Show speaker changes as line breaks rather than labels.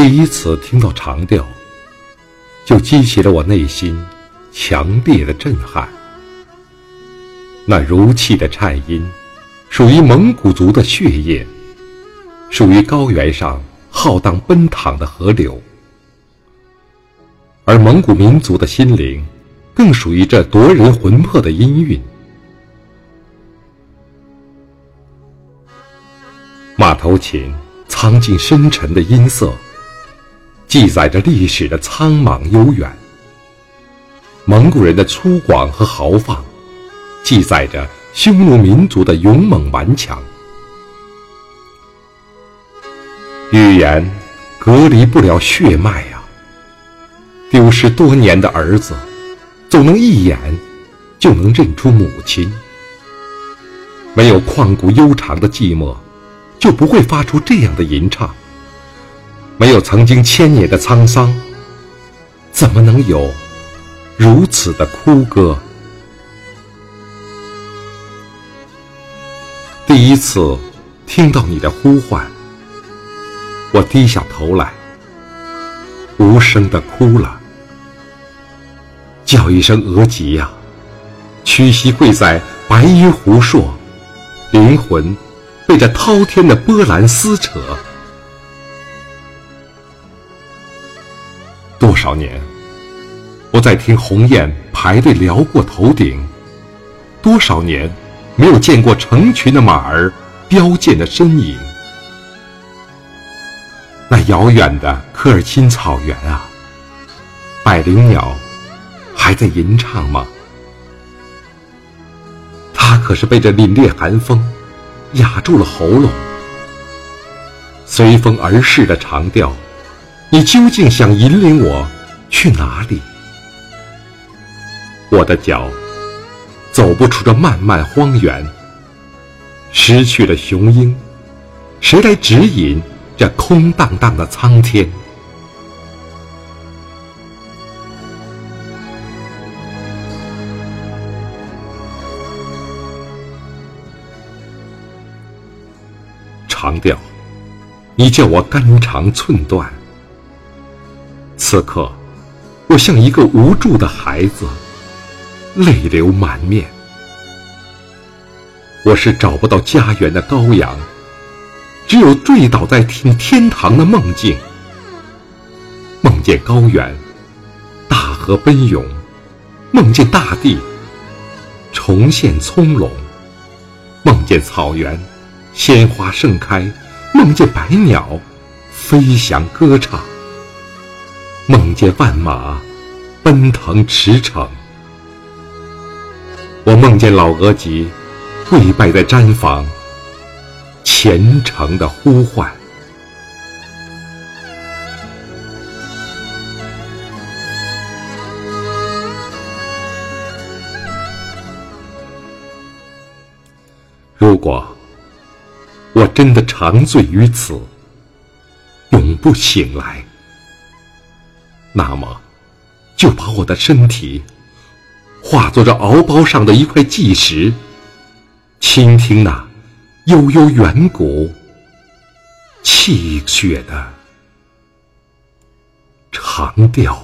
第一次听到长调，就激起了我内心强烈的震撼。那如泣的颤音，属于蒙古族的血液，属于高原上浩荡奔淌的河流，而蒙古民族的心灵，更属于这夺人魂魄的音韵。马头琴苍劲深沉的音色。记载着历史的苍茫悠远，蒙古人的粗犷和豪放，记载着匈奴民族的勇猛顽强。语言隔离不了血脉呀，丢失多年的儿子，总能一眼就能认出母亲。没有旷古悠长的寂寞，就不会发出这样的吟唱。没有曾经千年的沧桑，怎么能有如此的哭歌？第一次听到你的呼唤，我低下头来，无声的哭了，叫一声额吉呀，屈膝跪在白衣湖朔，灵魂被这滔天的波澜撕扯。多少年，我在听鸿雁排队撩过头顶；多少年，没有见过成群的马儿飙溅的身影。那遥远的科尔沁草原啊，百灵鸟还在吟唱吗？它可是被这凛冽寒风压住了喉咙，随风而逝的长调。你究竟想引领我去哪里？我的脚走不出这漫漫荒原，失去了雄鹰，谁来指引这空荡荡的苍天？长调，你叫我肝肠寸断。此刻，我像一个无助的孩子，泪流满面。我是找不到家园的羔羊，只有坠倒在听天堂的梦境。梦见高原，大河奔涌；梦见大地重现葱茏；梦见草原，鲜花盛开；梦见百鸟飞翔歌唱。梦见万马奔腾驰骋，我梦见老额吉跪拜在毡房，虔诚的呼唤。如果我真的长醉于此，永不醒来。那么，就把我的身体化作这敖包上的一块纪石，倾听那悠悠远古、泣血的长调。